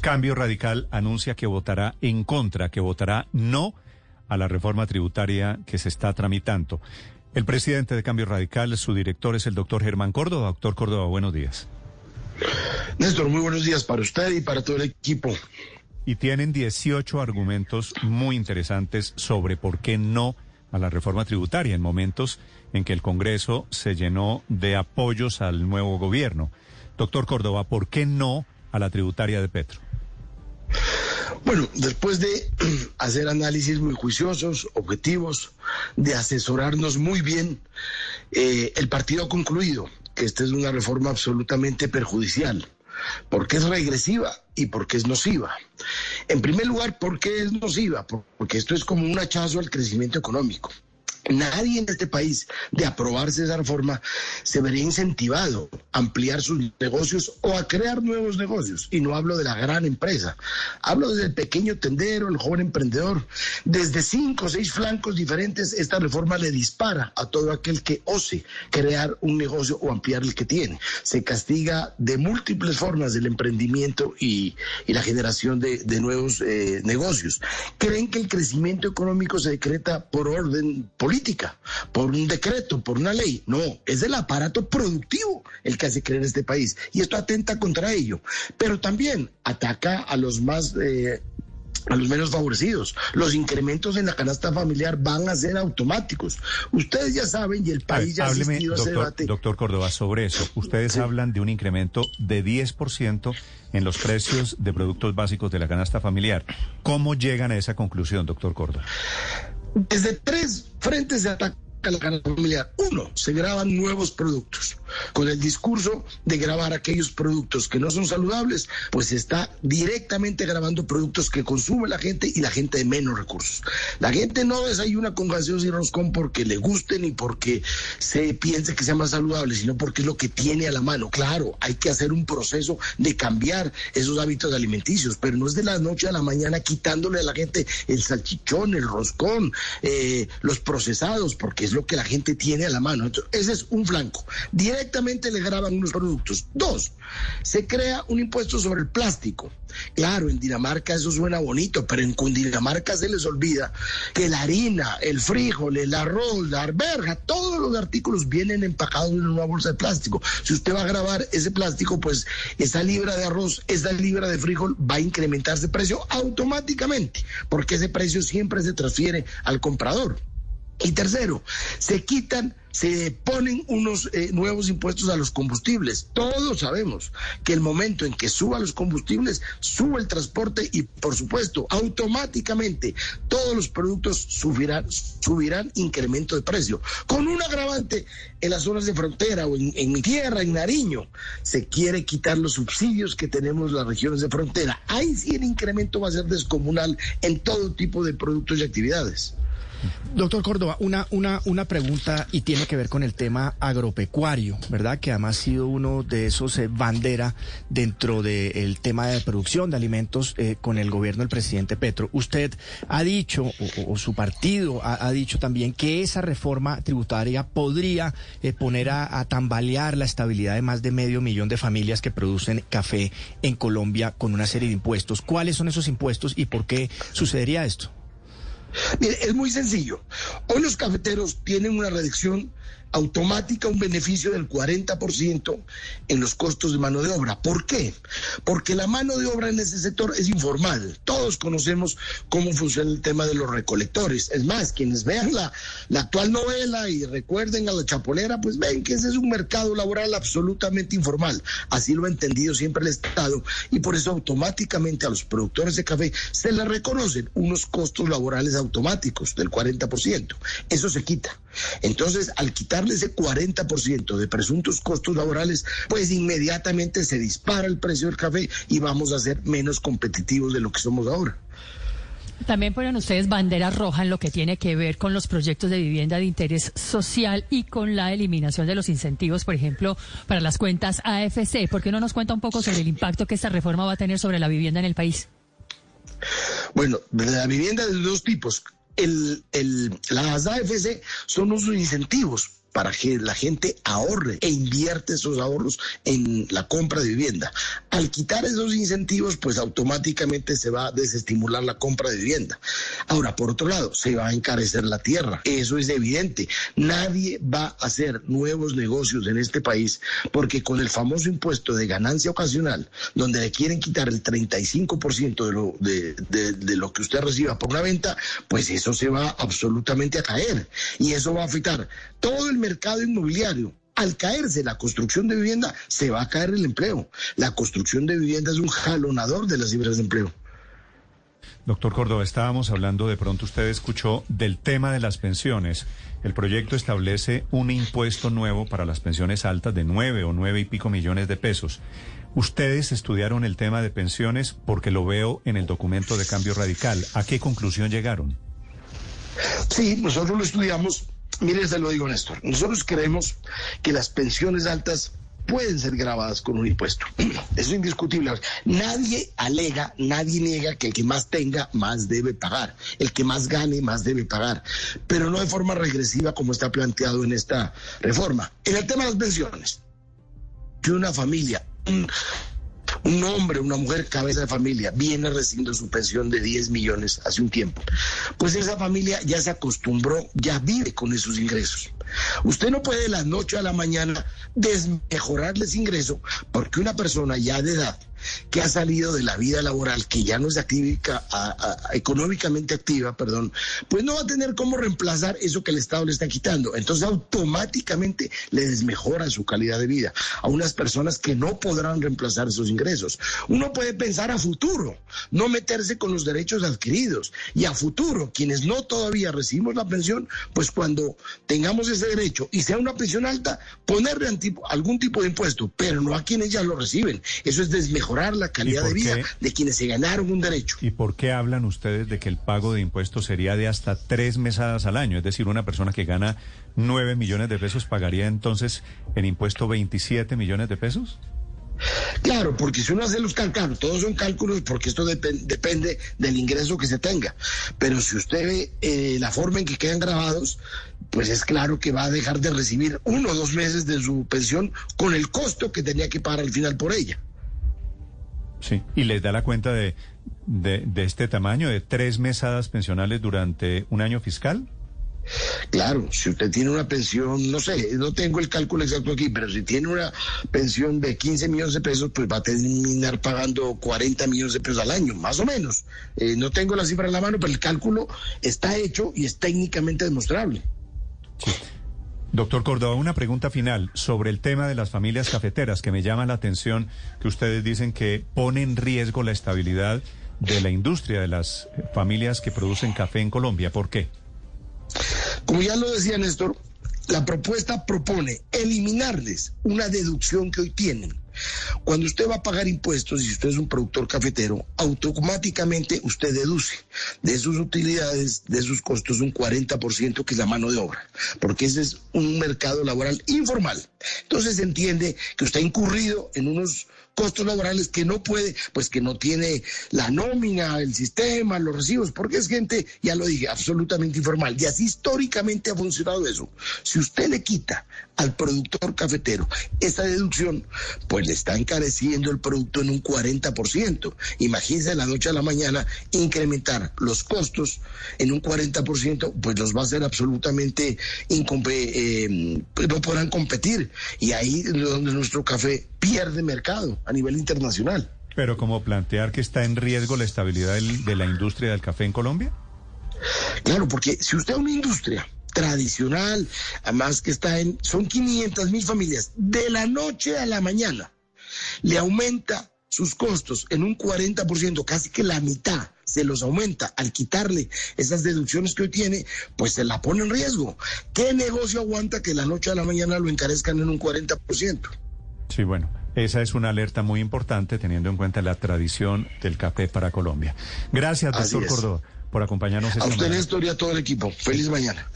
Cambio Radical anuncia que votará en contra, que votará no a la reforma tributaria que se está tramitando. El presidente de Cambio Radical, su director es el doctor Germán Córdoba. Doctor Córdoba, buenos días. Néstor, muy buenos días para usted y para todo el equipo. Y tienen 18 argumentos muy interesantes sobre por qué no a la reforma tributaria en momentos en que el Congreso se llenó de apoyos al nuevo gobierno. Doctor Córdoba, ¿por qué no a la tributaria de Petro? Bueno, después de hacer análisis muy juiciosos, objetivos, de asesorarnos muy bien, eh, el partido ha concluido que esta es una reforma absolutamente perjudicial, porque es regresiva y porque es nociva. En primer lugar, ¿por qué es nociva? Porque esto es como un hachazo al crecimiento económico. Nadie en este país, de aprobarse esa reforma, se vería incentivado a ampliar sus negocios o a crear nuevos negocios. Y no hablo de la gran empresa, hablo desde el pequeño tendero, el joven emprendedor. Desde cinco o seis flancos diferentes, esta reforma le dispara a todo aquel que ose crear un negocio o ampliar el que tiene. Se castiga de múltiples formas el emprendimiento y, la generación de, nuevos eh, negocios. Creen que el crecimiento económico se decreta por orden político política, por un decreto, por una ley. No, es el aparato productivo el que hace creer este país. Y esto atenta contra ello. Pero también ataca a los más... Eh, a los menos favorecidos. Los incrementos en la canasta familiar van a ser automáticos. Ustedes ya saben y el país ya ha asistido a ese debate. Doctor Córdoba, sobre eso, ustedes hablan de un incremento de 10% en los precios de productos básicos de la canasta familiar. ¿Cómo llegan a esa conclusión, doctor Córdoba? Desde tres frentes de ataque a la canasta familiar. Uno, se graban nuevos productos. Con el discurso de grabar aquellos productos que no son saludables, pues está directamente grabando productos que consume la gente y la gente de menos recursos. La gente no desayuna con gaseosa y roscón porque le guste ni porque se piense que sea más saludable, sino porque es lo que tiene a la mano. Claro, hay que hacer un proceso de cambiar esos hábitos alimenticios, pero no es de la noche a la mañana quitándole a la gente el salchichón, el roscón, eh, los procesados, porque es lo que la gente tiene a la mano. ese es un flanco. Directamente le graban unos productos. Dos, se crea un impuesto sobre el plástico. Claro, en Dinamarca eso suena bonito, pero en Cundinamarca se les olvida que la harina, el frijol, el arroz, la arberja, todos los artículos vienen empacados en una bolsa de plástico. Si usted va a grabar ese plástico, pues esa libra de arroz, esa libra de frijol va a incrementarse de precio automáticamente, porque ese precio siempre se transfiere al comprador. Y tercero, se quitan, se ponen unos eh, nuevos impuestos a los combustibles. Todos sabemos que el momento en que suban los combustibles, sube el transporte y, por supuesto, automáticamente todos los productos subirán, subirán incremento de precio. Con un agravante en las zonas de frontera o en, en mi tierra, en Nariño, se quiere quitar los subsidios que tenemos las regiones de frontera. Ahí sí el incremento va a ser descomunal en todo tipo de productos y actividades. Doctor Córdoba, una, una, una pregunta y tiene que ver con el tema agropecuario, ¿verdad? Que además ha sido uno de esos eh, bandera dentro del tema de producción de alimentos eh, con el gobierno del presidente Petro. Usted ha dicho, o, su partido ha, dicho también, que esa reforma tributaria podría eh, poner a, a tambalear la estabilidad de más de medio millón de familias que producen café en Colombia con una serie de impuestos. ¿Cuáles son esos impuestos y por qué sucedería esto? Mire, es muy sencillo. Hoy los cafeteros tienen una reducción automática un beneficio del 40% en los costos de mano de obra. ¿Por qué? Porque la mano de obra en ese sector es informal. Todos conocemos cómo funciona el tema de los recolectores. Es más, quienes vean la, la actual novela y recuerden a la chapolera, pues ven que ese es un mercado laboral absolutamente informal. Así lo ha entendido siempre el Estado y por eso automáticamente a los productores de café se les reconocen unos costos laborales automáticos del 40%. Eso se quita. Entonces, al quitarle ese 40% de presuntos costos laborales, pues inmediatamente se dispara el precio del café y vamos a ser menos competitivos de lo que somos ahora. También ponen ustedes bandera roja en lo que tiene que ver con los proyectos de vivienda de interés social y con la eliminación de los incentivos, por ejemplo, para las cuentas AFC. ¿Por qué no nos cuenta un poco sobre el impacto que esta reforma va a tener sobre la vivienda en el país? Bueno, la vivienda de dos tipos, el, el, las AFC son unos incentivos para que la gente ahorre e invierte esos ahorros en la compra de vivienda. Al quitar esos incentivos, pues automáticamente se va a desestimular la compra de vivienda. Ahora, por otro lado, se va a encarecer la tierra. Eso es evidente. Nadie va a hacer nuevos negocios en este país porque con el famoso impuesto de ganancia ocasional, donde le quieren quitar el 35% de lo, de, de lo que usted reciba por una venta, pues eso se va absolutamente a caer. Y eso va a afectar todo el mercado inmobiliario. Al caerse la construcción de vivienda, se va a caer el empleo. La construcción de vivienda es un jalonador de las cifras de empleo. Doctor Córdoba, estábamos hablando, de pronto usted escuchó del tema de las pensiones. El proyecto establece un impuesto nuevo para las pensiones altas de nueve o nueve y pico millones de pesos. Ustedes estudiaron el tema de pensiones porque lo veo en el documento de cambio radical. ¿A qué conclusión llegaron? Sí, nosotros lo estudiamos Mire, se lo digo, Néstor. Nosotros creemos que las pensiones altas pueden ser grabadas con un impuesto. Eso es indiscutible. Nadie alega, nadie niega que el que más tenga, más debe pagar. El que más gane, más debe pagar. Pero no de forma regresiva como está planteado en esta reforma. En el tema de las pensiones, que una familia, un hombre, una mujer cabeza de familia, viene recibiendo su pensión de 10 millones hace un tiempo, pues esa familia ya se acostumbró, ya vive con esos ingresos. Usted no puede de la noche a la mañana desmejorarles ingreso porque una persona ya de edad que ha salido de la vida laboral, que ya no es activa, económicamente activa, perdón, pues no va a tener cómo reemplazar eso que el Estado le está quitando. Entonces automáticamente le desmejora su calidad de vida a unas personas que no podrán reemplazar esos ingresos. Uno puede pensar a futuro, no meterse con los derechos adquiridos y a futuro, quienes no todavía recibimos la pensión, pues cuando tengamos ese derecho y sea una pensión alta, ponerle algún tipo de impuesto, pero no a quienes ya lo reciben. Eso es desmejorar mejorar la calidad de vida de quienes se ganaron un derecho. ¿Y por qué hablan ustedes de que el pago de impuestos sería de hasta tres mesadas al año? Es decir, una persona que gana nueve millones de pesos pagaría entonces en impuesto 27 millones de pesos? Claro, porque si uno hace los cálculos, todos son cálculos porque esto depende del ingreso que se tenga. Pero si usted ve eh, la forma en que quedan grabados, pues es claro que va a dejar de recibir uno o dos meses de su pensión con el costo que tenía que pagar al final por ella. Sí, y les da la cuenta de, de, este tamaño, de tres mesadas pensionales durante un año fiscal. Claro, si usted tiene una pensión, no sé, no tengo el cálculo exacto aquí, pero si tiene una pensión de 15 millones de pesos, pues va a terminar pagando 40 millones de pesos al año, más o menos. Eh, no tengo la cifra en la mano, pero el cálculo está hecho y es técnicamente demostrable. Sí. Doctor Córdoba, una pregunta final sobre el tema de las familias cafeteras que me llama la atención que ustedes dicen que pone en riesgo la estabilidad de la industria de las familias que producen café en Colombia. ¿Por qué? Como ya lo decía Néstor, la propuesta propone eliminarles una deducción que hoy tienen cuando usted va a pagar impuestos, y usted es un productor cafetero, automáticamente usted deduce de sus utilidades, de sus costos, un 40% que es la mano de obra, porque ese es un mercado laboral informal. Entonces se entiende que usted ha incurrido en unos costos laborales que no puede, pues que no tiene la nómina, el sistema, los recibos, porque es gente, ya lo dije, absolutamente informal. Y así históricamente ha funcionado eso. Si usted le quita al productor cafetero esta deducción, pues le está encareciendo el producto en un 40%. Imagínense de la noche a la mañana incrementar los costos en un 40%, pues los va a hacer absolutamente eh, no podrán competir. Y ahí es donde nuestro café pierde mercado a nivel internacional. Pero como plantear que está en riesgo la estabilidad de la industria del café en Colombia. Claro, porque si usted es una industria tradicional, además que está en, son 500 mil familias, de la noche a la mañana, le aumenta sus costos en un 40%, casi que la mitad se los aumenta al quitarle esas deducciones que hoy tiene, pues se la pone en riesgo. ¿Qué negocio aguanta que la noche a la mañana lo encarezcan en un 40%? Sí, bueno, esa es una alerta muy importante teniendo en cuenta la tradición del café para Colombia. Gracias, doctor Córdoba, por acompañarnos. Esta a usted, Néstor, y a todo el equipo. Feliz mañana.